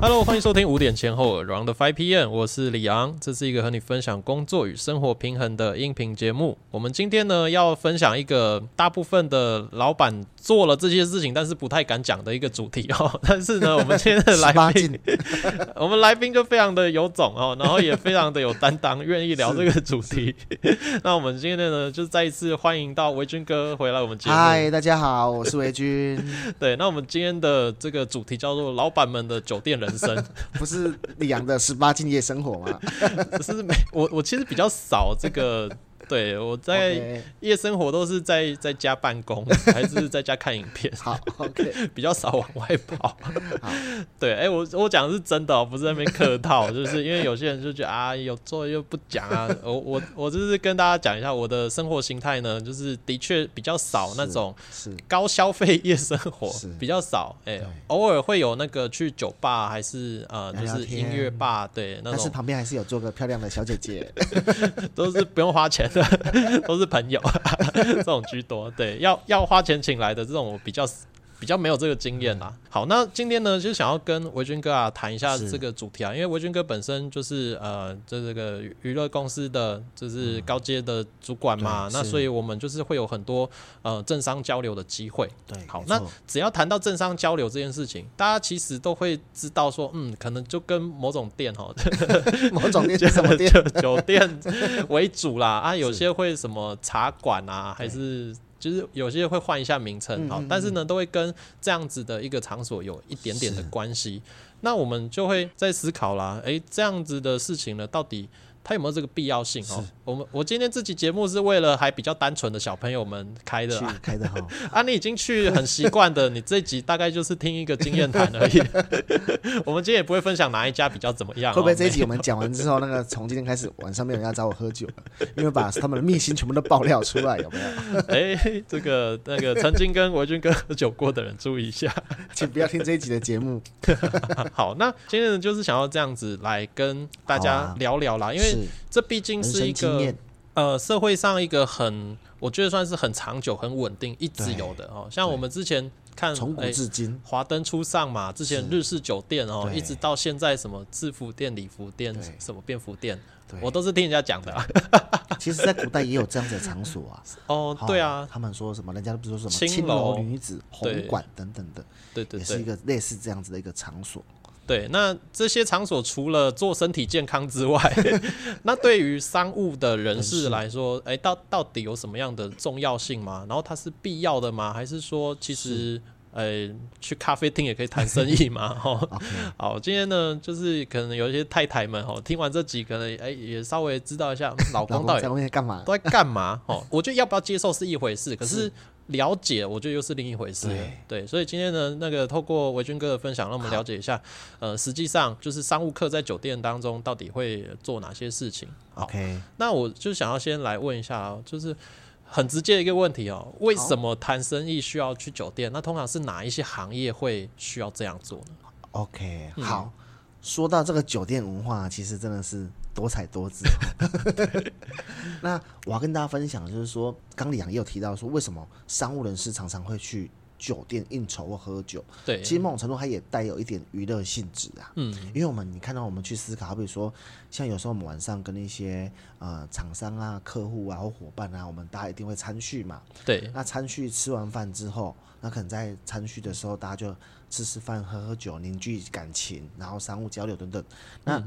Hello，欢迎收听五点前后 Around Five PM，我是李昂，这是一个和你分享工作与生活平衡的音频节目。我们今天呢要分享一个大部分的老板做了这些事情，但是不太敢讲的一个主题哦。但是呢，我们今天的来宾，我们来宾就非常的有种哦，然后也非常的有担当，愿意聊这个主题。那我们今天呢，就再一次欢迎到维军哥回来我们节目。嗨，大家好，我是维军。对，那我们今天的这个主题叫做“老板们的酒店人生”，不是李阳的十八禁夜生活吗？只是没我，我其实比较少这个。对，我在夜生活都是在在家办公，还是在家看影片。好，OK，比较少往外跑。对，哎，我我讲的是真的哦，不是在那边客套，就是因为有些人就觉得啊，有做又不讲啊。我我我就是跟大家讲一下我的生活形态呢，就是的确比较少那种高消费夜生活，比较少。哎，偶尔会有那个去酒吧，还是呃，就是音乐吧，对，但是旁边还是有做个漂亮的小姐姐，都是不用花钱。都是朋友，这种居多。对，要要花钱请来的这种比较。比较没有这个经验啦。好，那今天呢，就想要跟维军哥啊谈一下这个主题啊，因为维军哥本身就是呃，这这个娱乐公司的就是高阶的主管嘛，那所以我们就是会有很多呃政商交流的机会。对，好，那只要谈到政商交流这件事情，大家其实都会知道说，嗯，可能就跟某种店哈，某种店 什么店？酒店为主啦啊，有些会什么茶馆啊，还是。就是有些会换一下名称，好，但是呢，都会跟这样子的一个场所有一点点的关系。那我们就会在思考啦，诶，这样子的事情呢，到底？它有没有这个必要性？哦，我们我今天这期节目是为了还比较单纯的小朋友们开的，开的哈。啊，你已经去很习惯的，你这集大概就是听一个经验谈而已。我们今天也不会分享哪一家比较怎么样。会不会这一集我们讲完之后，那个从今天开始晚上没有人要找我喝酒了，因为把他们的秘辛全部都爆料出来，有没有？哎，这个那个曾经跟维军哥喝酒过的人注意一下，请不要听这一集的节目。好，那今天呢，就是想要这样子来跟大家聊聊啦，因为。这毕竟是一个呃社会上一个很，我觉得算是很长久、很稳定、一直有的哦。像我们之前看从古至今，华灯初上嘛，之前日式酒店哦，一直到现在什么制服店、礼服店、什么便服店，我都是听人家讲的。其实，在古代也有这样子的场所啊。哦，对啊，他们说什么？人家都不说什么青楼。女子、红馆等等的，对对，也是一个类似这样子的一个场所。对，那这些场所除了做身体健康之外，那对于商务的人士来说，哎，到到底有什么样的重要性吗？然后它是必要的吗？还是说，其实，呃，去咖啡厅也可以谈生意吗？哈，好，今天呢，就是可能有一些太太们哈，听完这集，可能哎，也稍微知道一下老公到底在干嘛，都在干嘛？哦，我觉得要不要接受是一回事，可是。了解，我觉得又是另一回事。对，所以今天呢，那个透过维军哥的分享，让我们了解一下，呃，实际上就是商务客在酒店当中到底会做哪些事情。OK，那我就想要先来问一下哦，就是很直接的一个问题哦，为什么谈生意需要去酒店？那通常是哪一些行业会需要这样做呢？OK，好，说到这个酒店文化，其实真的是。多彩多姿。那我要跟大家分享就是说，刚李阳也有提到说，为什么商务人士常常会去酒店应酬或喝酒？对，其实某种程度它也带有一点娱乐性质啊。嗯，因为我们你看到我们去思考，比如说像有时候我们晚上跟一些呃厂商啊、客户啊或伙伴啊，我们大家一定会餐叙嘛。对，那餐叙吃完饭之后，那可能在餐叙的时候，大家就吃吃饭、喝喝酒，凝聚感情，然后商务交流等等。那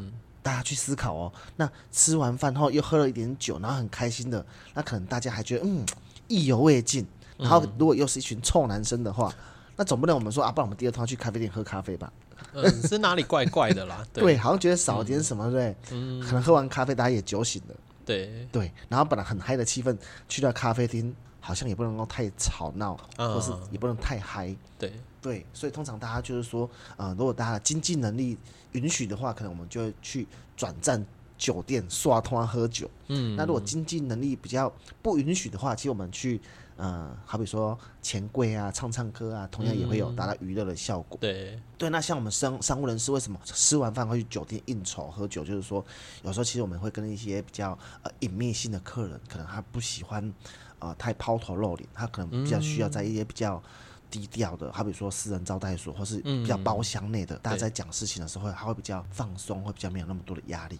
大家去思考哦，那吃完饭后又喝了一点酒，然后很开心的，那可能大家还觉得嗯意犹未尽。然后如果又是一群臭男生的话，那总不能我们说啊，不然我们第二趟去咖啡店喝咖啡吧？嗯，是哪里怪怪的啦？对，好像觉得少了点什么，对，嗯，可能喝完咖啡大家也酒醒了，对对。然后本来很嗨的气氛，去到咖啡厅好像也不能够太吵闹，或是也不能太嗨，对。对，所以通常大家就是说，呃，如果大家经济能力允许的话，可能我们就会去转战酒店刷通喝酒。嗯，那如果经济能力比较不允许的话，其实我们去，呃，好比说钱柜啊、唱唱歌啊，同样也会有达到娱乐的效果。对，对。那像我们商商务人士为什么吃完饭会去酒店应酬喝酒？就是说，有时候其实我们会跟一些比较呃隐秘性的客人，可能他不喜欢呃太抛头露脸，他可能比较需要在一些比较。低调的，好比说私人招待所或是比较包厢内的，大家在讲事情的时候，他会比较放松，会比较没有那么多的压力。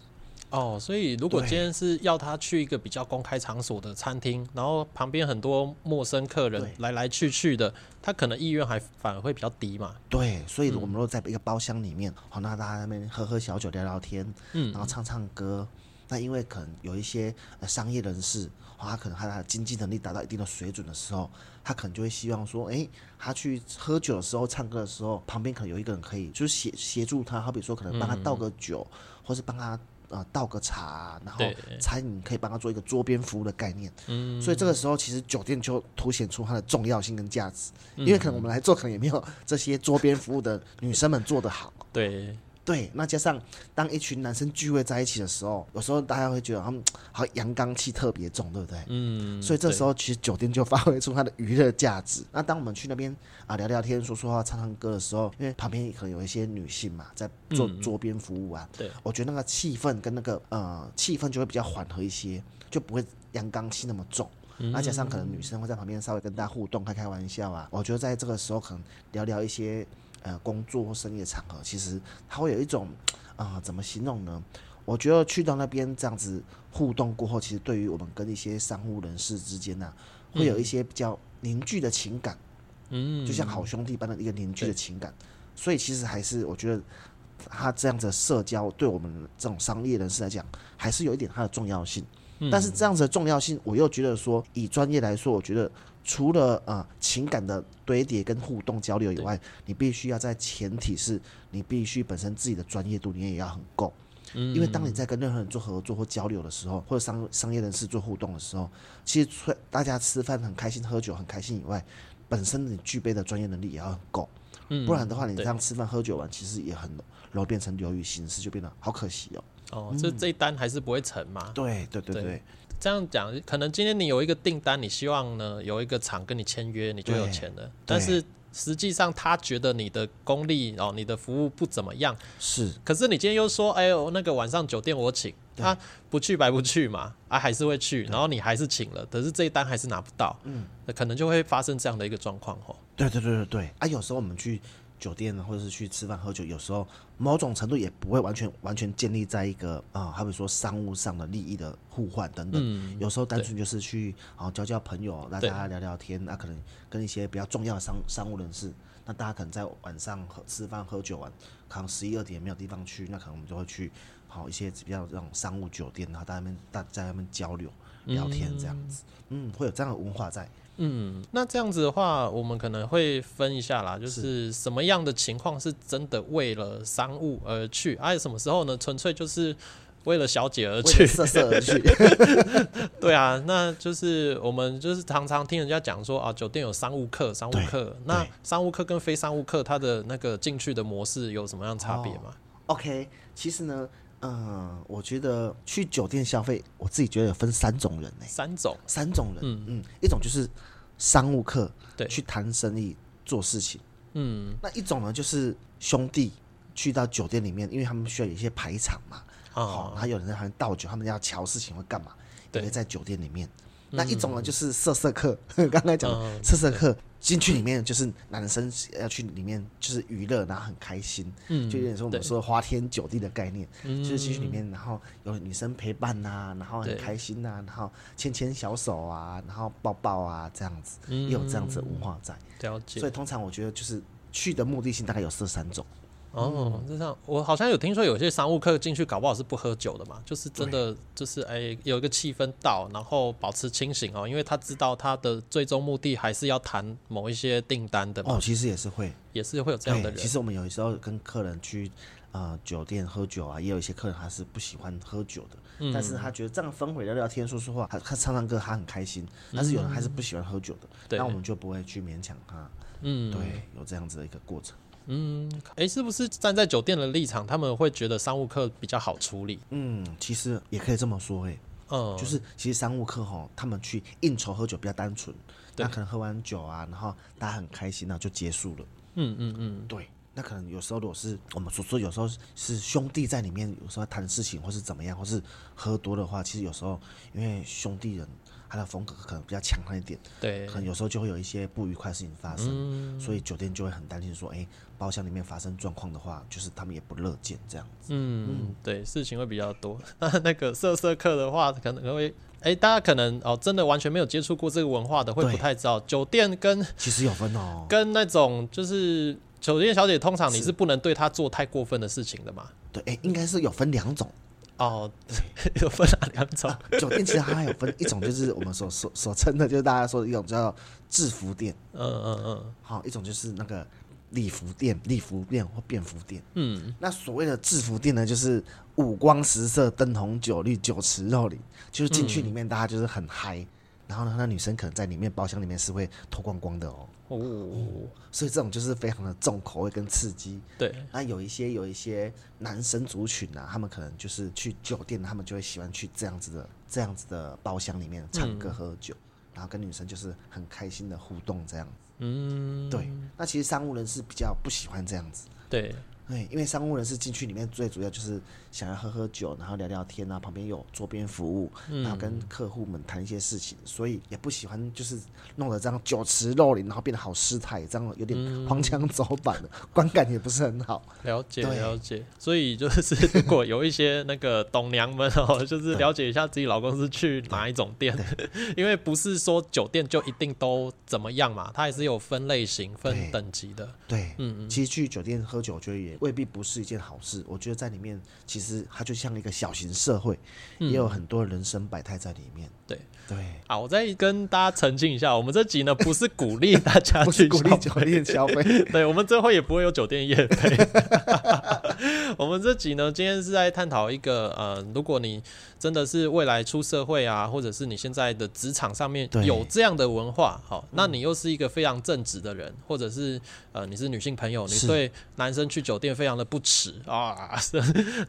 哦，所以如果对今天是要他去一个比较公开场所的餐厅，然后旁边很多陌生客人来来去去的，他可能意愿还反而会比较低嘛。对，所以我们如果在一个包厢里面，好，那大家在那边喝喝小酒、聊聊天，嗯然后唱唱歌。那因为可能有一些呃商业人士，哦他可能他的经济能力达到一定的水准的时候，他可能就会希望说，诶，他去喝酒的时候、唱歌的时候，旁边可能有一个人可以就是协协助他，好比说可能帮他倒个酒，或是帮他呃倒个茶，然后餐饮可以帮他做一个桌边服务的概念。嗯，所以这个时候，其实酒店就凸显出它的重要性跟价值，嗯。因为可能我们来做，可能也没有这些桌边服务的女生们做得好。对，对，那加上当一群男生聚会在一起的时候，有时候大家会觉得他们 好阳刚气特别重，对不对？嗯，所以这时候其实酒店就发挥出它的娱乐价值。那当我们去那边啊聊聊天、说说话、唱唱歌的时候，因为旁边可能有一些女性嘛，在做嗯桌边服务啊，对，我觉得那个气氛跟那个呃气氛就会比较缓和一些，就不会阳刚气那么重。那加上可能女生会在旁边稍微跟大家互动、开开玩笑啊，我觉得在这个时候可能聊聊一些呃工作或生意的场合，其实它会有一种 啊、呃怎么形容呢？我觉得去到那边这样子互动过后，其实对于我们跟一些商务人士之间呢、会有一些比较凝聚的情感，嗯，就像好兄弟般的一个凝聚的情感。所以其实还是我觉得他这样子的社交对我们这种商业人士来讲，还是有一点它的重要性。嗯但是这样子的重要性，我又觉得说，以专业来说，我觉得除了呃情感的堆叠跟互动交流以外，你必须要在前提是你必须本身自己的专业度你也要很够。嗯因为当你在跟任何人做合作或交流的时候，或者商商业人士做互动的时候，其实除大家吃饭很开心、喝酒很开心以外，本身你具备的专业能力也要很够，嗯不然的话，你这样吃饭喝酒玩，其实也很容易变成流于形式，就变得好可惜哦。哦，这这一单还是不会成嘛。对对对对对这样讲，可能今天你有一个订单，你希望呢有一个厂跟你签约，你就有对钱了。但是实际上他觉得你的功力哦，你的服务不怎么样，是，可是你今天又说，哎呦，那个晚上酒店我请，对。他不去白不去嘛，啊还是会去，然后你还是请了，可是这一单还是拿不到，嗯，那可能就会发生这样的一个状况哦。对对对对对。啊！有时候我们去酒店或者是去吃饭喝酒，有时候某种程度也不会完全完全建立在一个啊，好比说商务上的利益的互换等等。嗯有时候单纯就是去啊交交朋友，让大家聊聊天，那、可能跟一些比较重要的商商务人士，那大家可能在晚上喝吃饭喝酒完，可能十一二点没有地方去，那可能我们就会去好一些比较这种商务酒店，然后大家那边大在那边交流聊天这样子，嗯，会有这样的文化在。嗯，那这样子的话，我们可能会分一下啦，就是什么样的情况是真的为了商务而去，还、有什么时候呢？纯粹就是为了小姐而去。色色而去，对啊，那就是我们就是常常听人家讲说啊，酒店有商务客、商务对客，那商务客跟非商务客，它的那个进去的模式有什么样差别吗？OK，其实呢，嗯、我觉得去酒店消费，我自己觉得有分三种人呢、三种，三种人，嗯。嗯一种就是商务客，对去谈生意做事情；嗯，那一种呢就是兄弟去到酒店里面，因为他们需要有一些排场嘛，好、啊，还有人在旁边倒酒，他们要瞧事情会干嘛，也对会在酒店里面。那一种呢就是色色客，刚才讲色色客进去里面就是男生要去里面就是娱乐，然后很开心，嗯就有点说我们对说花天酒地的概念，嗯就是进去里面，然后有女生陪伴呐、然后很开心呐、然后牵牵小手啊，然后抱抱啊，这样子，嗯也有这样子的文化在。了解所以通常我觉得就是去的目的性大概有这三种。哦，就这样。我好像有听说有些商务客进去搞不好是不喝酒的嘛，就是真的就是哎有一个气氛到，然后保持清醒哦，因为他知道他的最终目的还是要谈某一些订单的嘛，哦，其实也是会也是会有这样的，人。其实我们有时候跟客人去呃酒店喝酒啊，也有一些客人他是不喜欢喝酒的，嗯但是他觉得这样氛围聊聊天、说说话，他他唱唱歌他很开心。但是有人还是不喜欢喝酒的，对那我们就不会去勉强他。嗯，对，有这样子的一个过程。哎，是不是站在酒店的立场，他们会觉得商务客比较好处理？嗯，其实也可以这么说、哎，嗯，就是其实商务客哈，他们去应酬喝酒比较单纯，对那可能喝完酒啊，然后大家很开心，那就结束了。嗯嗯嗯，对，那可能有时候如果是我们所说，有时候是兄弟在里面，有时候谈事情或是怎么样，或是喝多的话，其实有时候因为兄弟人他的风格可能比较强悍一点，对可，能有时候就会有一些不愉快的事情发生，嗯所以酒店就会很担心说，哎、包厢里面发生状况的话，就是他们也不乐见这样子。嗯，对，事情会比较多。那那个色色客的话，可能会，哎，大家可能哦，真的完全没有接触过这个文化的，会不太知道，酒店跟其实有分哦，跟那种就是酒店小姐，通常你是是不能对她做太过分的事情的嘛。对，哎、应该是有分两种。哦，有分哪两种？酒店其实它还有分一种，就是我们所所所称的，就是大家说的一种叫制服店，嗯嗯嗯好，一种就是那个礼服店、礼服店或便服店。嗯，那所谓的制服店呢，就是五光十色、灯红酒绿、酒池肉林，就是进去里面大家就是很嗨。然后呢，那女生可能在里面包厢里面是会脱光光的哦，哦，所以这种就是非常的重口味跟刺激。对，那有一些有一些男生族群啊，他们可能就是去酒店，他们就会喜欢去这样子的这样子的包厢里面唱歌喝酒，然后跟女生就是很开心的互动这样子。嗯，对，那其实商务人士比较不喜欢这样子。对，对，因为商务人士进去里面最主要就是想要喝喝酒，然后聊聊天啊，旁边有桌边服务，然后跟客户们谈一些事情，所以也不喜欢就是弄得这样酒池肉林，然后变得好失态，这样有点荒腔走板的，观感也不是很好。了解对了解。所以就是如果有一些那个董娘们哦，就是了解一下自己老公是去哪一种店，因为不是说酒店就一定都怎么样嘛，它也是有分类型、分等级的。对，嗯嗯，其实去酒店喝酒，我觉得也未必不是一件好事。我觉得在里面，其实它就像一个小型社会，也有很多人生百态在里面。嗯对。对，好，我再跟大家澄清一下，我们这集呢不是鼓励大家去 鼓励酒店消费。对，我们最后也不会有酒店业配。我们这集呢，今天是在探讨一个呃，如果你真的是未来出社会啊，或者是你现在的职场上面有这样的文化，好，那你又是一个非常正直的人，或者是呃，你是女性朋友，你对男生去酒店非常的不耻啊，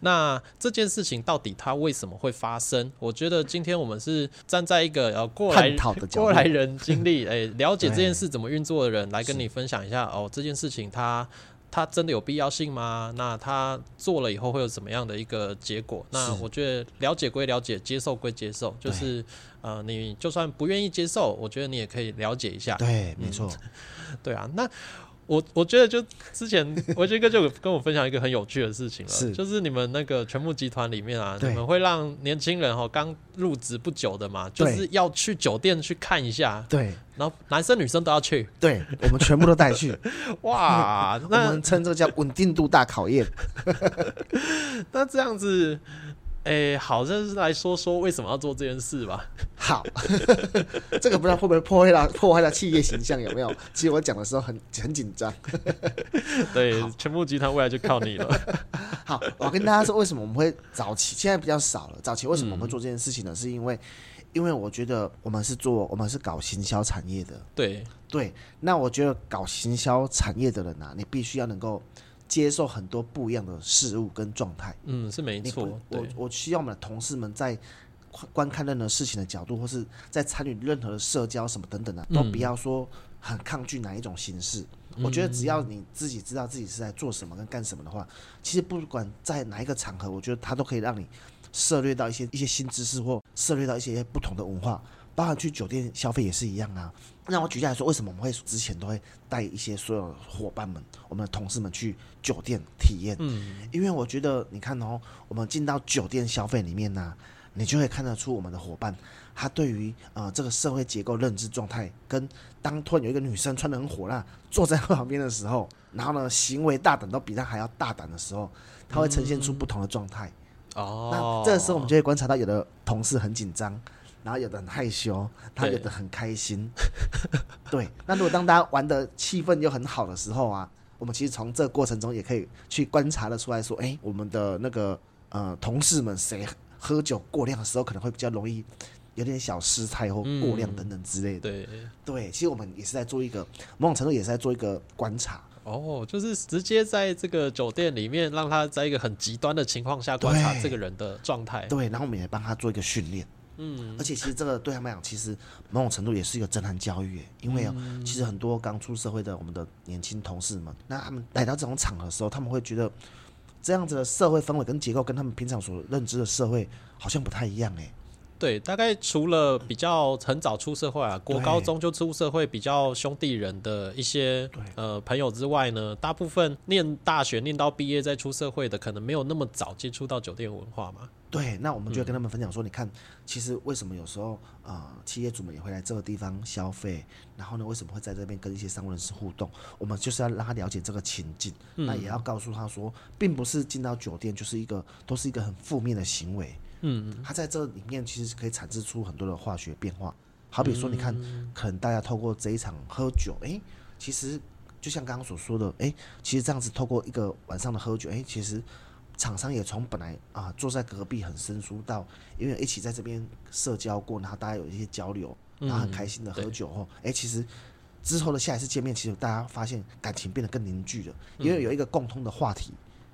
那这件事情到底它为什么会发生？我觉得今天我们是站在一个呃过来 过来人经历，哎、了解这件事怎么运作的人，来跟你分享一下哦，这件事情它它真的有必要性吗？那他做了以后会有怎么样的一个结果？那我觉得了解归了解，接受归接受，就是呃，你就算不愿意接受，我觉得你也可以了解一下。对，没错。对啊，那我我觉得就之前维杰哥就跟我分享一个很有趣的事情了，是就是你们那个全部集团里面啊，你对们会让年轻人哈刚入职不久的嘛，就是要去酒店去看一下，对然后男生女生都要去，对，我们全部都带去。哇，那我那们称这个叫稳定度大考验。那这样子。哎、好，这是来说说为什么要做这件事吧。好，这个不知道会不会破坏了破坏了企业形象有没有？其实我讲的时候很很紧张。对，全部集团未来就靠你了。好，我跟大家说为什么我们会早期，现在比较少了。早期为什么我们会做这件事情呢？是因为，因为我觉得我们是做我们是搞行销产业的，对，对。那我觉得搞行销产业的人啊，你必须要能够接受很多不一样的事物跟状态。嗯，是没错，我，我需要我们的同事们在观观看任何事情的角度，或是在参与任何的社交什么等等啊，都嗯不要说很抗拒哪一种形式。我觉得只要你自己知道自己是在做什么跟干什么的话，其实不管在哪一个场合，我觉得它都可以让你涉猎到一些一些新知识，或涉猎到一些不同的文化。包含去酒店消费也是一样啊。那我举例来说，为什么我们会之前都会带一些所有伙伴们、我们的同事们去酒店体验？嗯，因为我觉得，你看哦，我们进到酒店消费里面呢、你就会看得出我们的伙伴，他对于呃这个社会结构认知状态，跟当突然有一个女生穿的很火辣坐在旁边的时候，然后呢行为大胆都比他还要大胆的时候，他会呈现出不同的状态。哦，那这个时候我们就会观察到，有的同事很紧张，然后有的很害羞，他有的很开心。对，那如果当大家玩的气氛又很好的时候啊，我们其实从这个过程中也可以去观察的出来说，哎、我们的那个呃同事们谁喝酒过量的时候，可能会比较容易有点小失态或过量等等之类的。对，对，其实我们也是在做一个某种程度也是在做一个观察。哦，就是直接在这个酒店里面，让他在一个很极端的情况下观察对这个人的状态。对，然后我们也帮他做一个训练。嗯，而且其实这个对他们来讲，其实某种程度也是一个震撼教育，因为、哦嗯。其实很多刚出社会的我们的年轻同事们，那他们来到这种场合的时候，他们会觉得这样子的社会氛围跟结构跟他们平常所认知的社会好像不太一样哎。对，大概除了比较很早出社会啊，国高中就出社会比较兄弟人的一些呃朋友之外呢，大部分念大学念到毕业再出社会的，可能没有那么早接触到酒店文化嘛。对，那我们就跟他们分享说，你看，其实为什么有时候啊，企业主们也会来这个地方消费，然后呢，为什么会在这边跟一些商务人士互动？我们就是要让他了解这个情境，那也要告诉他说，并不是进到酒店就是一个都是一个很负面的行为。嗯，他在这里面其实可以产生出很多的化学变化。好比说，你看，可能大家透过这一场喝酒，哎，其实就像刚刚所说的，哎，其实这样子透过一个晚上的喝酒，哎，其实。厂商也从本来啊坐在隔壁很生疏，到因为一起在这边社交过，然后大家有一些交流，然后很开心的喝酒后，哎，其实之后的下一次见面，其实大家发现感情变得更凝聚了，因为有一个共通的话题。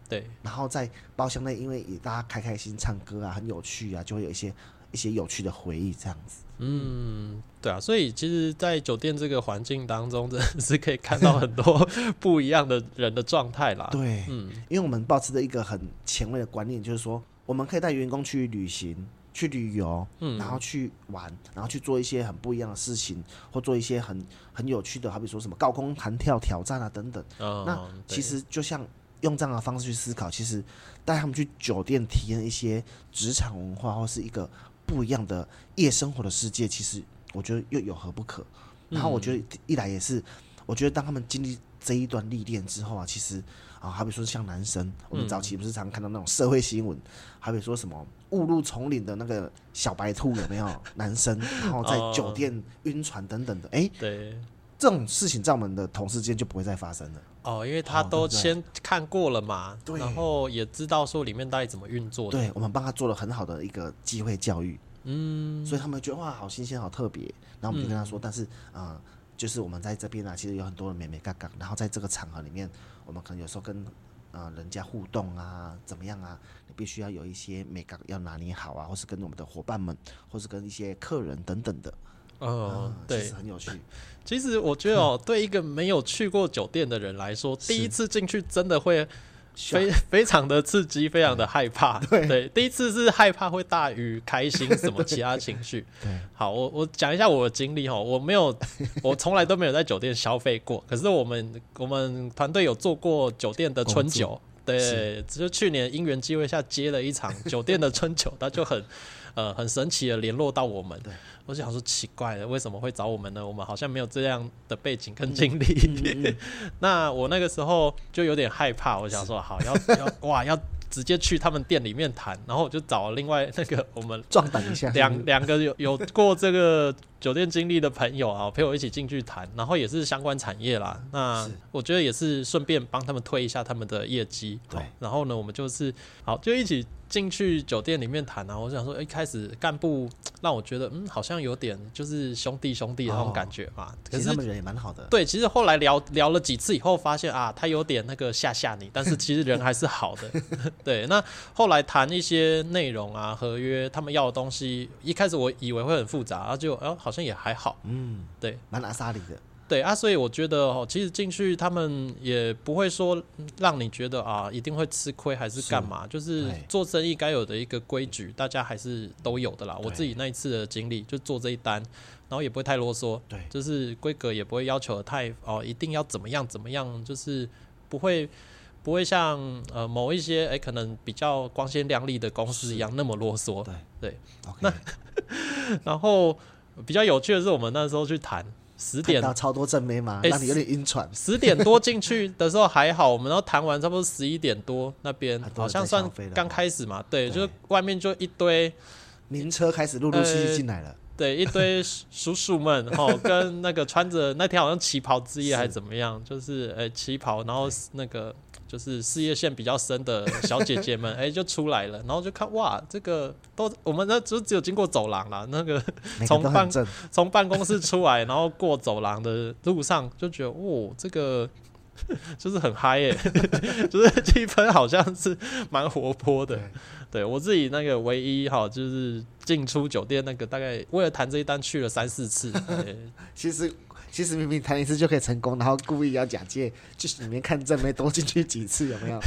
对，然后在包厢内，因为大家开开心唱歌啊，很有趣啊，就会有一些一些有趣的回忆这样子。嗯，对啊，所以其实，在酒店这个环境当中，真的是可以看到很多不一样的人的状态啦。对，嗯，因为我们保持着一个很前卫的观念，就是说，我们可以带员工去旅行、去旅游，嗯，然后去玩，然后去做一些很不一样的事情，或做一些很很有趣的，好比说什么高空弹跳挑战啊等等。那其实就像用这样的方式去思考，其实带他们去酒店体验一些职场文化，或是一个。不一样的夜生活的世界，其实我觉得又有何不可？然后我觉得一来也是，我觉得当他们经历这一段历练之后啊，其实啊，好比说像男生，我们早期不是常看到那种社会新闻，好比说什么误入丛林的那个小白兔有没有？男生然后在酒店晕船等等的，哎，对，这种事情在我们的同事间就不会再发生了。哦，因为他都先看过了嘛，然后也知道说里面到底怎么运作。对，我们帮他做了很好的一个机会教育。嗯，所以他们觉得哇，好新鲜，好特别。然后我们就跟他说，但是啊，就是我们在这边啊，其实有很多的美美嘎嘎。然后在这个场合里面，我们可能有时候跟啊人家互动啊，怎么样啊，你必须要有一些美嘎要拿捏好啊，或是跟我们的伙伴们，或是跟一些客人等等的。嗯，对，很有趣。其实我觉得哦，对一个没有去过酒店的人来说，第一次进去真的会非 非常的刺激，非常的害怕。对，第一次是害怕会大于开心，什么其他情绪。对，好，我我讲一下我的经历哈，我没有，我从来都没有在酒店消费过。可是我们我们团队有做过酒店的春酒，对，只是去年因缘机会下接了一场酒店的春酒，他就很呃很神奇的联络到我们。对。我想说奇怪的，为什么会找我们呢？我们好像没有这样的背景跟经历。那我那个时候就有点害怕，我想说好要要哇要直接去他们店里面谈，然后我就找另外那个我们壮胆一下，两两个有有过这个酒店经历的朋友啊，陪我一起进去谈，然后也是相关产业啦。那我觉得也是顺便帮他们推一下他们的业绩。对，然后呢，我们就是好就一起。进去酒店里面谈啊，我想说，一开始干部让我觉得，嗯，好像有点就是兄弟兄弟的那种感觉嘛。可是他们人也蛮好的。对，其实后来聊聊了几次以后，发现啊，他有点那个吓吓你，但是其实人还是好的。对，那后来谈一些内容啊，合约，他们要的东西，一开始我以为会很复杂，然后就，哎，好像也还好。嗯，对，蛮阿萨里的。对啊，所以我觉得哦，其实进去他们也不会说让你觉得啊一定会吃亏还是干嘛，就是做生意该有的一个规矩，大家还是都有的啦。我自己那一次的经历就做这一单，然后也不会太啰嗦，对，就是规格也不会要求太哦一定要怎么样怎么样，就是不会不会像呃某一些哎可能比较光鲜亮丽的公司一样那么啰嗦，对对。那 然后比较有趣的是，我们那时候去谈。十点超多正妹嘛？让你有点晕船。十点多进去的时候还好，我们要谈完差不多十一点多那边好像算刚开始嘛，对，就是外面就一堆名车开始陆陆续续进来了，对，一堆叔叔们哈，跟那个穿着那天好像旗袍之夜还是怎么样，就是呃旗袍，然后那个。就是事业线比较深的小姐姐们，哎，就出来了，然后就看哇，这个都我们那就只有经过走廊了，那个从办从办公室出来，然后过走廊的路上就觉得，哦，这个 就是很嗨耶，就是气氛好像是蛮活泼的。对我自己那个唯一哈，就是进出酒店那个大概为了谈这一单去了三四次。其实其实明明谈一次就可以成功，然后故意要假借就是里面看正妹多进去几次，有没有？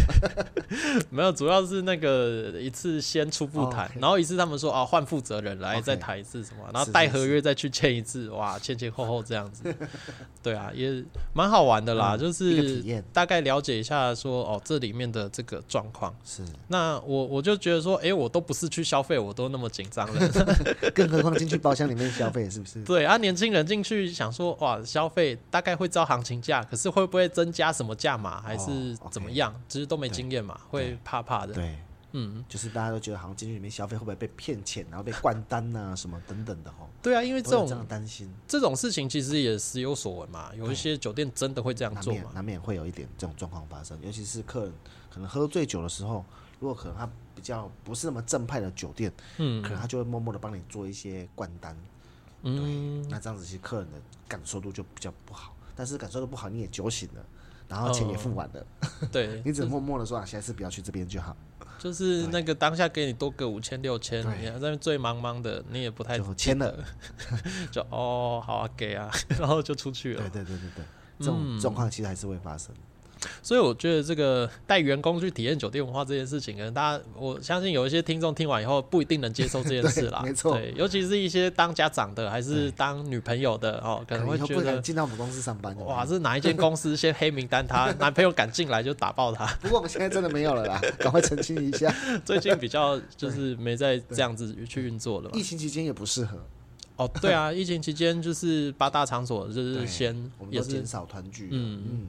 没有，主要是那个一次先初步谈，然后一次他们说啊换负责人来再谈一次什么，然后带合约再去签一次，哇，前前后后这样子，对啊，也蛮好玩的啦，嗯就是大概了解一下说哦这里面的这个状况。是，那我我就觉得说，哎，我都不是去消费，我都那么紧张了。更何况进去包厢里面消费，是不是？对啊，年轻人进去想说，哇，消费大概会知道行情价，可是会不会增加什么价码，还是怎么样？其实都没对。经验嘛，会怕怕的。对，嗯，就是大家都觉得好像进去里面消费会不会被骗钱，然后被灌单呐、什么等等的哦，对啊，因为这种担心，这种事情其实也时有所闻嘛，有一些酒店真的会这样做嘛。免难免会有一点这种状况发生，尤其是客人可能喝醉酒的时候，如果可能他比较不是那么正派的酒店，嗯。可能他就会默默的帮你做一些灌单，嗯，那这样子其实客人的感受度就比较不好，但是感受度不好你也酒醒了。然后钱也付完了，对，你只能默默的说啊，下次不要去这边就好，就是那个当下给你多个五千六千，你还在那边醉茫茫的，你也不太就签了，就哦好啊给啊，然后就出去了。对。对对对对，这种嗯。状况其实还是会发生。所以我觉得这个带员工去体验酒店文化这件事情，可能大家我相信有一些听众听完以后不一定能接受这件事啦。没错对，尤其是一些当家长的还是当女朋友的哦，可能会觉得 进到我们公司上班。哇，是哪一间公司先黑名单他，男朋友敢进来就打爆他。不过我们现在真的没有了啦，赶快澄清一下。最近比较就是没在这样子去运作了嘛疫。情期间也不适合，哦，对啊，疫情期间就是八大场所就是先减少团聚了。嗯嗯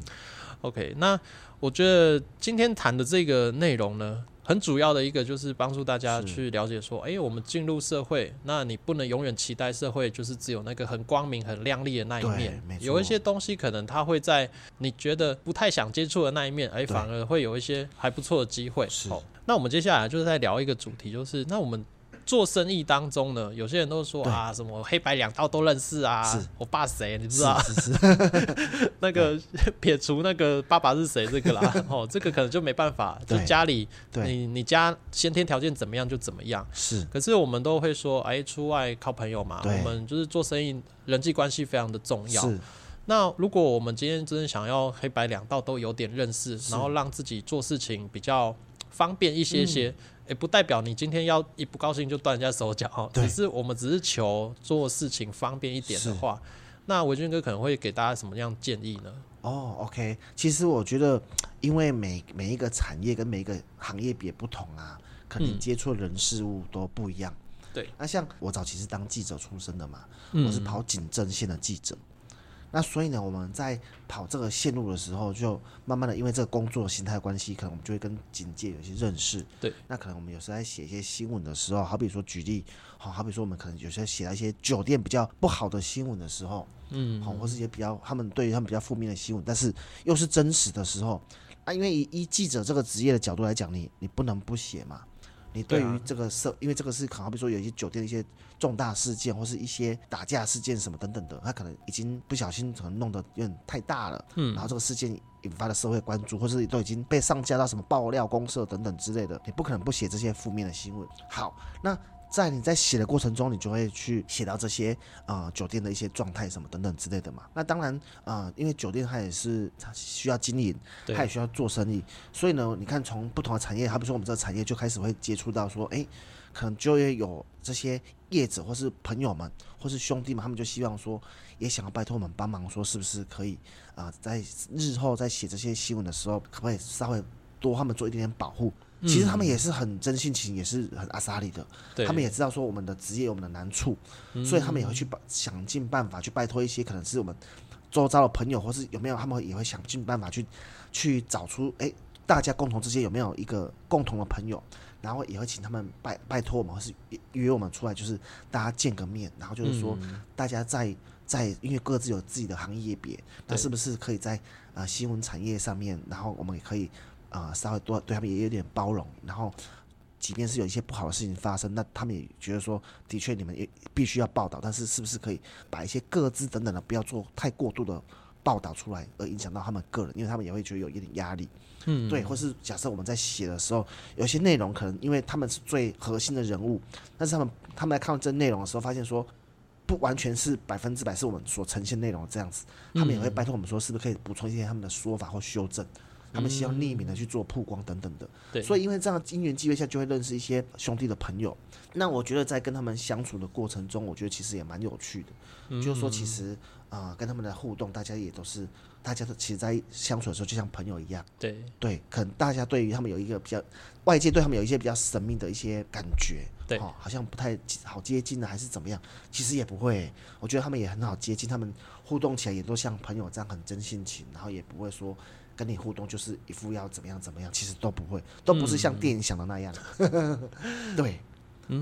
OK，那我觉得今天谈的这个内容呢，很主要的一个就是帮助大家去了解说，哎、我们进入社会，那你不能永远期待社会就是只有那个很光明、很亮丽的那一面有一些东西可能它会在你觉得不太想接触的那一面，哎、对反而会有一些还不错的机会。是好，那我们接下来就是在聊一个主题，就是那我们。做生意当中呢，有些人都说啊，什么黑白两道都认识啊，我爸谁你不知道？是是，那个 撇除那个爸爸是谁这个啦，哦，这个可能就没办法，就家里对，你你家先天条件怎么样就怎么样。是。可是我们都会说，哎，出外靠朋友嘛，我们就是做生意，人际关系非常的重要。是，那如果我们今天真的想要黑白两道都有点认识，然后让自己做事情比较方便一些些，也、不代表你今天要一不高兴就断人家手脚哦，对只是我们只是求做事情方便一点的话，那维俊哥可能会给大家什么样建议呢？哦，OK。其实我觉得，因为每每一个产业跟每一个行业别不同啊，可能嗯接触的人事物都不一样。对，那像我早期是当记者出身的嘛，嗯我是跑警政线的记者。那所以呢，我们在跑这个线路的时候，就慢慢的因为这个工作形态关系，可能我们就会跟警界有些认识。对，那可能我们有时候在写一些新闻的时候，好比说举例，好，好比说我们可能有时候写了一些酒店比较不好的新闻的时候，嗯，好，或是一些比较他们对于他们比较负面的新闻，但是又是真实的时候，啊，因为以以记者这个职业的角度来讲，你你不能不写嘛。你对于这个社，因为这个是可能好比说有一些酒店的一些重大事件，或是一些打架事件什么等等的，他可能已经不小心可能弄得有点太大了，嗯然后这个事件引发了社会关注，或是都已经被上架到什么爆料公社等等之类的，你不可能不写这些负面的新闻。好，那在你在写的过程中，你就会去写到这些呃酒店的一些状态什么等等之类的嘛。那当然呃，因为酒店它也是它需要经营，它也需要做生意，所以呢，你看从不同的产业，好比说我们这个产业就开始会接触到说，哎、可能就会有这些业者或是朋友们或是兄弟们，他们就希望说，也想要拜托我们帮忙，说是不是可以啊、在日后在写这些新闻的时候，可不可以稍微多他们做一点点保护？其实他们也是很真性情，也是很阿萨里的。他们也知道说我们的职业有我们的难处，所以他们也会去把想尽办法去拜托一些可能是我们周遭的朋友，或是有没有他们也会想尽办法去去找出哎、大家共同之间有没有一个共同的朋友，然后也会请他们拜拜托我们，或是约约我们出来，就是大家见个面，然后就是说嗯。大家在在因为各自有自己的行业别，那是不是可以在呃新闻产业上面，然后我们也可以呃稍微多对他们也有点包容，然后即便是有一些不好的事情发生，那他们也觉得说，的确你们也必须要报道，但是是不是可以把一些各自等等的不要做太过度的报道出来，而影响到他们个人，因为他们也会觉得有一点压力。嗯，对，或是假设我们在写的时候，有些内容可能因为他们是最核心的人物，但是他们他们在看到这内容的时候，发现说不不完全是百分之百是我们所呈现内容这样子，他们也会拜托我们说，是不是可以补充一些他们的说法或修正。他们希望匿名的去做曝光等等的，对所以因为这样因缘际会下，就会认识一些兄弟的朋友。那我觉得在跟他们相处的过程中，我觉得其实也蛮有趣的。嗯就是说，其实啊、呃跟他们的互动，大家也都是，大家都其实在相处的时候就像朋友一样。对对，可能大家对于他们有一个比较，外界对他们有一些比较神秘的一些感觉，对哦，好像不太好接近的，还是怎么样？其实也不会，我觉得他们也很好接近，他们互动起来也都像朋友这样很真性情，然后也不会说跟你互动就是一副要怎么样怎么样，其实都不会，都不是像电影想的那样。对，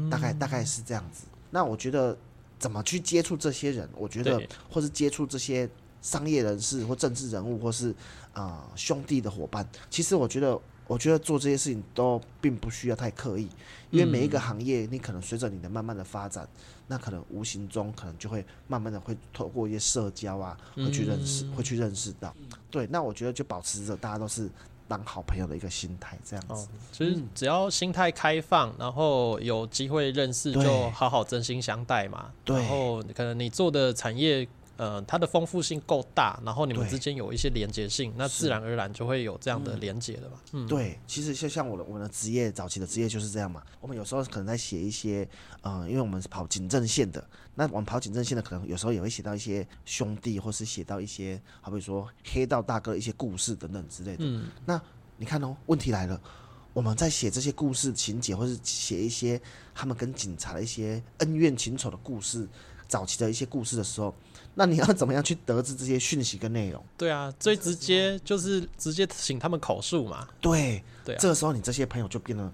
大概大概是这样子。那我觉得怎么去接触这些人，我觉得或是接触这些商业人士或政治人物，或是啊、呃兄弟的伙伴，其实我觉得，我觉得做这些事情都并不需要太刻意，因为每一个行业，你可能随着你的慢慢的发展，那可能无形中可能就会慢慢的会透过一些社交啊，会去认识，会去认识到。对，那我觉得就保持着大家都是当好朋友的一个心态，这样子。哦，就是只要心态开放，然后有机会认识，就好好真心相待嘛。对然后可能你做的产业。呃，它的丰富性够大，然后你们之间有一些连接性，那自然而然就会有这样的连接了嘛。嗯，对，其实就像我的我们的职业早期的职业就是这样嘛。我们有时候可能在写一些，呃，因为我们是跑警政线的，那我们跑警政线的，可能有时候也会写到一些兄弟，或是写到一些，好比说黑道大哥一些故事等等之类的。嗯，那你看哦，问题来了，我们在写这些故事情节，或是写一些他们跟警察的一些恩怨情仇的故事，早期的一些故事的时候，那你要怎么样去得知这些讯息跟内容？对啊，最直接就是直接请他们口述嘛。对，对啊这个时候你这些朋友就变得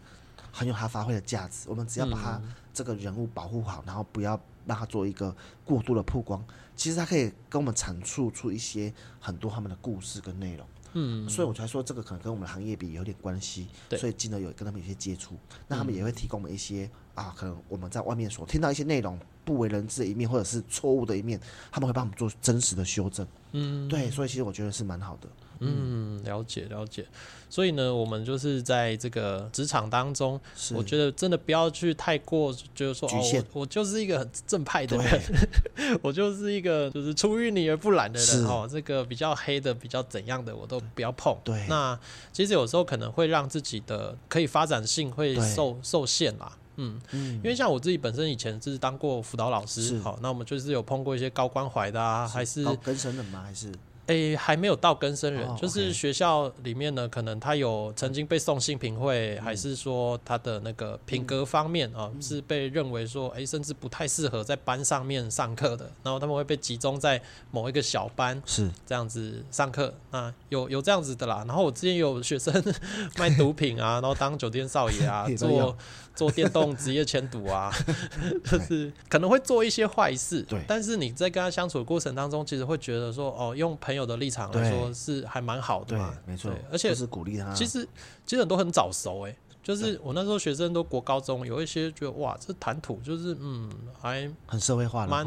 很有他发挥的价值。我们只要把他嗯这个人物保护好，然后不要让他做一个过度的曝光，其实他可以跟我们阐述出一些很多他们的故事跟内容。嗯，所以我才说这个可能跟我们的行业比有点关系，对所以进而有跟他们有些接触，那他们也会提供我们一些啊，可能我们在外面所听到一些内容不为人知的一面，或者是错误的一面，他们会帮我们做真实的修正。嗯，对，所以其实我觉得是蛮好的。嗯，了解了解。所以呢，我们就是在这个职场当中，我觉得真的不要去太过，就是说，哦我我就是一个很正派的人，我就是一个就是出淤泥而不染的人哦。这个比较黑的、比较怎样的，我都不要碰。对那其实有时候可能会让自己的可以发展性会受受限啦。嗯，嗯。因为像我自己本身以前是当过辅导老师，是。好，那我们就是有碰过一些高关怀的啊，还是高跟生人吗？还是诶、还没有到更生人，哦就是学校里面呢，可能他有曾经被送性评会，嗯。还是说他的那个品格方面啊、是被认为说，诶、甚至不太适合在班上面上课的，然后他们会被集中在某一个小班是。这样子上课，啊有有这样子的啦。然后我之前有学生 卖毒品啊，然后当酒店少爷啊 做做电动职业签赌啊，就是可能会做一些坏事。对。但是你在跟他相处的过程当中，其实会觉得说，哦，用朋友的立场来说是还蛮好的对嘛。，没错，而且是鼓励他。其实其实很多很早熟哎、就是我那时候学生都国高中，有一些觉得哇，这谈吐就是嗯，还很社会化蛮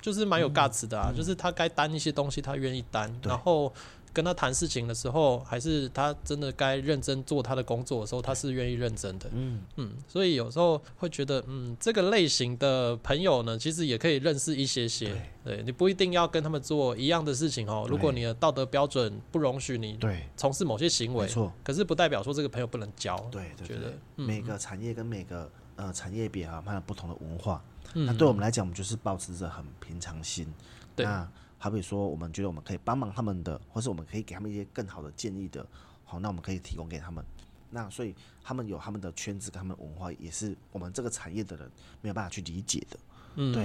就是蛮有 guts 的啊，就是他该担一些东西，他愿意担，然后跟他谈事情的时候，还是他真的该认真做他的工作的时候，他是愿意认真的。嗯，嗯，所以有时候会觉得，嗯，这个类型的朋友呢，其实也可以认识一些些。对你不一定要跟他们做一样的事情哦。如果你的道德标准不容许你对，从事某些行为，没错，可是不代表说这个朋友不能交。对对对觉得，嗯每个产业跟每个呃产业别啊，它有不同的文化。嗯那对我们来讲，我们就是保持着很平常心。对那好比说，我们觉得我们可以帮忙他们的，或是我们可以给他们一些更好的建议的，好，那我们可以提供给他们。那所以他们有他们的圈子跟他们文化，也是我们这个产业的人没有办法去理解的。嗯，对，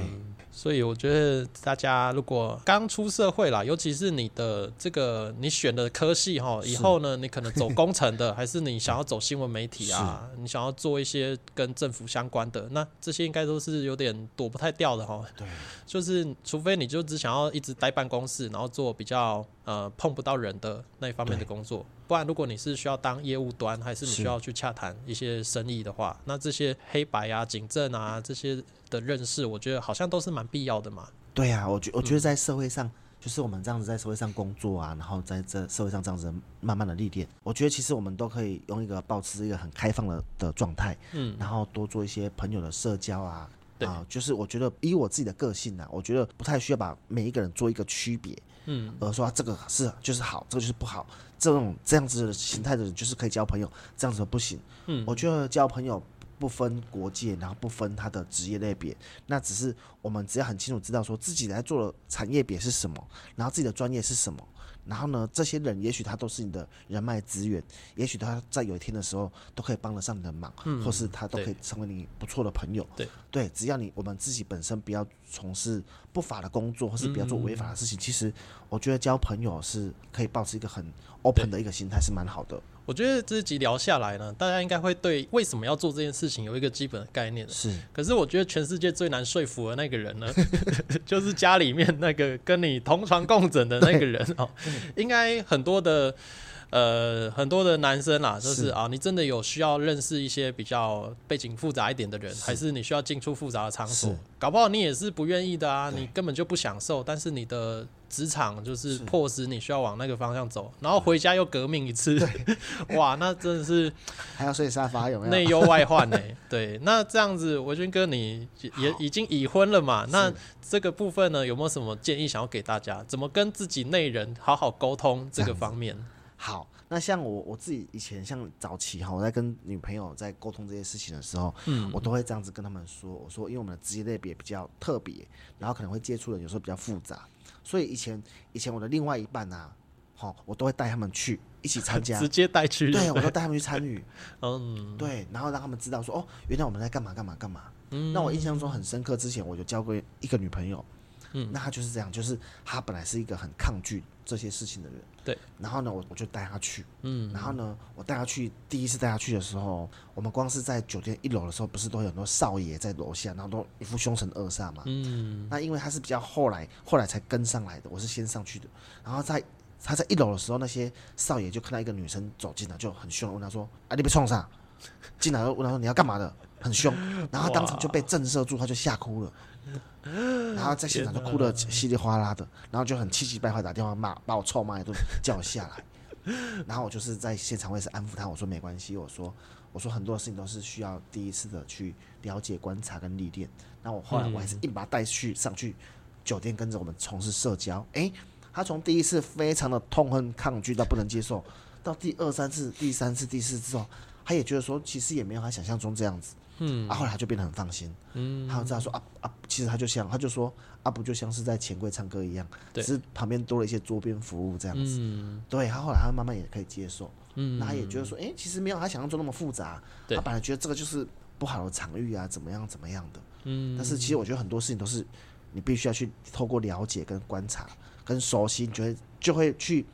所以我觉得大家如果刚出社会啦，尤其是你的这个你选的科系哈，以后呢，你可能走工程的，还是你想要走新闻媒体啊，你想要做一些跟政府相关的，那这些应该都是有点躲不太掉的哈。对，就是除非你就只想要一直待办公室，然后做比较呃碰不到人的那一方面的工作，不然如果你是需要当业务端，还是你需要去洽谈一些生意的话，那这些黑白啊、警政啊这些的认识，我觉得好像都是蛮必要的嘛。对呀、我觉我觉得在社会上，就是我们这样子在社会上工作啊，然后在这社会上这样子慢慢的历练，我觉得其实我们都可以用一个保持一个很开放的的状态，嗯，然后多做一些朋友的社交啊，对。啊，就是我觉得以我自己的个性呢、我觉得不太需要把每一个人做一个区别，嗯，而说、啊这个是就是好，这个就是不好，这种这样子的形态的人就是可以交朋友，这样子不行。嗯。我觉得交朋友不分国界，然后不分他的职业类别，那只是我们只要很清楚知道说自己在做的产业别是什么，然后自己的专业是什么。然后呢，这些人也许他都是你的人脉资源，也许他在有一天的时候都可以帮得上你的忙，嗯或是他都可以成为你不错的朋友。对对，只要你我们自己本身不要从事不法的工作，或是不要做违法的事情，其实我觉得交朋友是可以保持一个很 open 的一个心态，是蛮好的。我觉得这集聊下来呢，大家应该会对为什么要做这件事情有一个基本的概念。是，可是我觉得全世界最难说服的那个人呢，就是家里面那个跟你同床共枕的那个人哦，应该很多的。呃，很多的男生啦，就是是啊，你真的有需要认识一些比较背景复杂一点的人，还是你需要进出复杂的场所？搞不好你也是不愿意的啊，你根本就不享受，但是你的职场就是是迫使你需要往那个方向走，然后回家又革命一次，哇，那真的是还要睡沙发有没有？内忧外患呢、对，那这样子，维军哥你也已经已婚了嘛？那这个部分呢，有没有什么建议想要给大家？怎么跟自己内人好好沟通这个方面？好，那像我我自己以前像早期哈，我在跟女朋友在沟通这些事情的时候，嗯我都会这样子跟他们说，我说因为我们的职业类别比较特别，然后可能会接触的有时候比较复杂，所以以前以前我的另外一半啊，好，我都会带他们去一起参加 直，接带去，对我都带他们去参与，嗯对，然后让他们知道说哦，原来我们在干嘛干嘛干嘛。嗯，那我印象中很深刻，之前我就交过一个女朋友，嗯那她就是这样，就是她本来是一个很抗拒这些事情的人，对，然后呢，我我就带他去，嗯然后呢，我带他去，第一次带他去的时候，我们光是在酒店一楼的时候，不是都有很多少爷在楼下，然后都一副凶神恶煞嘛，嗯那因为他是比较后来后来才跟上来的，我是先上去的。然后在他在一楼的时候，那些少爷就看到一个女生走进来，就很凶地问他说：“啊，你被冲上？”进来就问他说：“你要干嘛的？”很凶，然后他当场就被震慑住，他就吓哭了。然后在现场就哭得稀里哗啦的，然后就很气急败坏打电话骂，把我臭骂一顿，叫我下来。然后我就是在现场，我也是安抚他，我说没关系，我说我说很多事情都是需要第一次的去了解、观察跟历练。那我后来我还是硬把他带去上去酒店，跟着我们从事社交。诶，他从第一次非常的痛恨、抗拒到不能接受，到第二三次、第三次、第四次之后，他也觉得说其实也没有他想象中这样子。嗯啊，后来他就变得很放心。嗯，他就知道说啊啊，其实他就像他就说啊，不就像是在钱柜唱歌一样，对只是旁边多了一些桌边服务这样子。嗯对他后来他慢慢也可以接受，嗯，那他也觉得说，哎、其实没有他想象中那么复杂。对他本来觉得这个就是不好的场域啊，怎么样怎么样的。嗯，但是其实我觉得很多事情都是你必须要去透过了解、跟观察、跟熟悉，你觉得就会去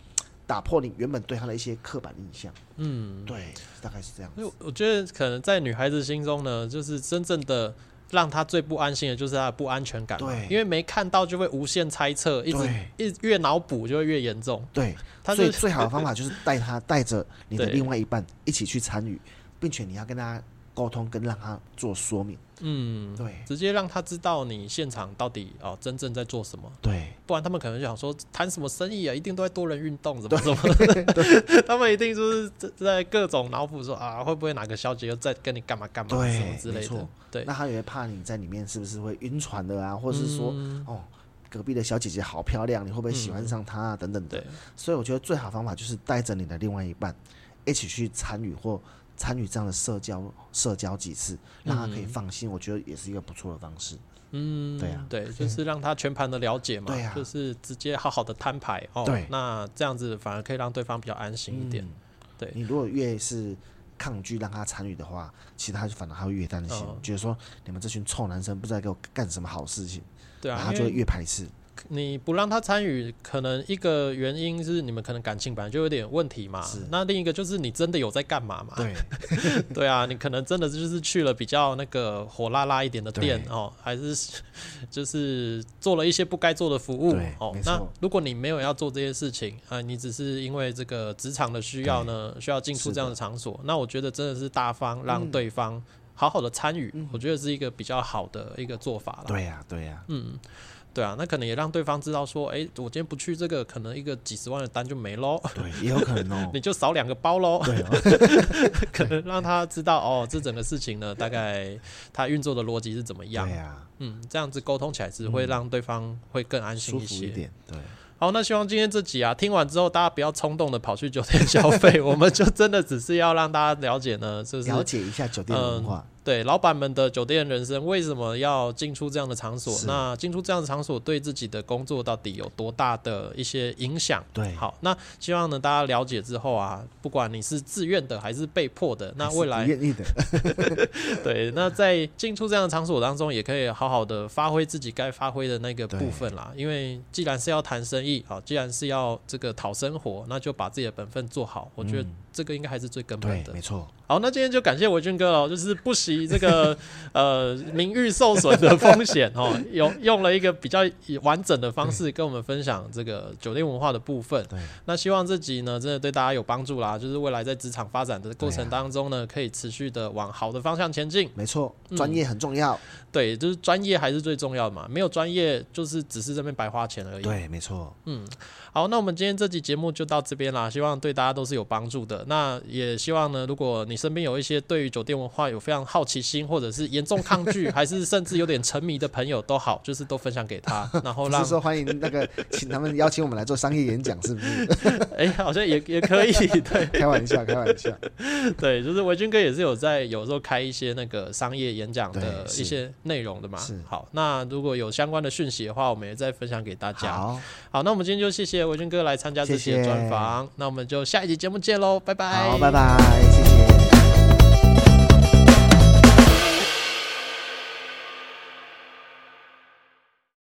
打破你原本对他的一些刻板印象。嗯，对，大概是这样因为子。我觉得可能在女孩子心中呢，就是真正的让她最不安心的就是她的不安全感，对因为没看到就会无限猜测，一直对一越脑补就会越严重。对，他是所以最好的方法就是带她带着你的另外一半一起去参与，并且你要跟他沟通，跟让他做说明。嗯，对。直接让他知道你现场到底哦真正在做什么，对。不然他们可能就想说谈什么生意啊，一定都在多人运动，怎么怎么。的，他们一定就是在在各种脑补说啊，会不会哪个小姐又在跟你干嘛干嘛对什么之类的。对，那他也会怕你在里面是不是会晕船的啊，或者是说、嗯。哦隔壁的小姐姐好漂亮，你会不会喜欢上她啊、等等的。对，所以我觉得最好方法就是带着你的另外一半一起去参与或参与这样的社交社交几次，让他可以放心，我觉得也是一个不错的方式。嗯，对啊。对，就是让他全盘的了解嘛，对啊。就是直接好好的摊牌哦，对。那这样子反而可以让对方比较安心一点，嗯。对。你如果越是抗拒让他参与的话，其实他就反而他会越担心，哦觉得说你们这群臭男生不知道给我干什么好事情，对啊，然后他就会越排斥。你不让他参与，可能一个原因是你们可能感情本来就有点问题嘛。是，那另一个就是你真的有在干嘛嘛？对。对啊，你可能真的就是去了比较那个火辣辣一点的店哦，还是就是做了一些不该做的服务哦。那如果你没有要做这些事情啊、你只是因为这个职场的需要呢，需要进出这样的场所，那我觉得真的是大方让嗯。对方好好的参与，我觉得是一个比较好的一个做法了。对呀、对呀、嗯，对啊，那可能也让对方知道说，哎，我今天不去这个，可能一个几十万的单就没喽。对，也有可能哦。你就少两个包喽。对哦，可能让他知道哦，这整个事情呢，大概他运作的逻辑是怎么样。对呀，嗯，这样子沟通起来只会让对方会更安心一点。对。好，那希望今天这集啊，听完之后大家不要冲动的跑去酒店消费，我们就真的只是要让大家了解呢，就是了解一下酒店文化。对老板们的酒店人生为什么要进出这样的场所？那进出这样的场所对自己的工作到底有多大的一些影响？对，好，那希望呢大家了解之后啊，不管你是自愿的还是被迫的，那未来愿意的，对，那在进出这样的场所当中，也可以好好的发挥自己该发挥的那个部分啦。因为既然是要谈生意，好，既然是要这个讨生活，那就把自己的本分做好。我觉得这个应该还是最根本的，没错。好，那今天就感谢伟俊哥哦，就是不惜。这个 呃名誉受损的风险哦，用用了一个比较完整的方式跟我们分享这个酒店文化的部分。对，那希望这集呢真的对大家有帮助啦，就是未来在职场发展的过程当中呢，可以持续的往好的方向前进。没错，专业很重要。对，就是专业还是最重要的嘛，没有专业就是只是这边白花钱而已。对，没错。嗯。好，那我们今天这集节目就到这边啦，希望对大家都是有帮助的。那也希望呢，如果你身边有一些对于酒店文化有非常好奇心，或者是严重抗拒，还是甚至有点沉迷的朋友都好，就是都分享给他，然后让说欢迎那个请他们邀请我们来做商业演讲，是不是？哎，好像也也可以，对，开玩笑，开玩笑，对，就是维军哥也是有在有时候开一些那个商业演讲的一些内容的嘛。是，好，那如果有相关的讯息的话，我们也再分享给大家。好，好，那我们今天就谢谢。维军哥来参加这些专访，那我们就下一集节目见喽，拜拜，好，拜拜。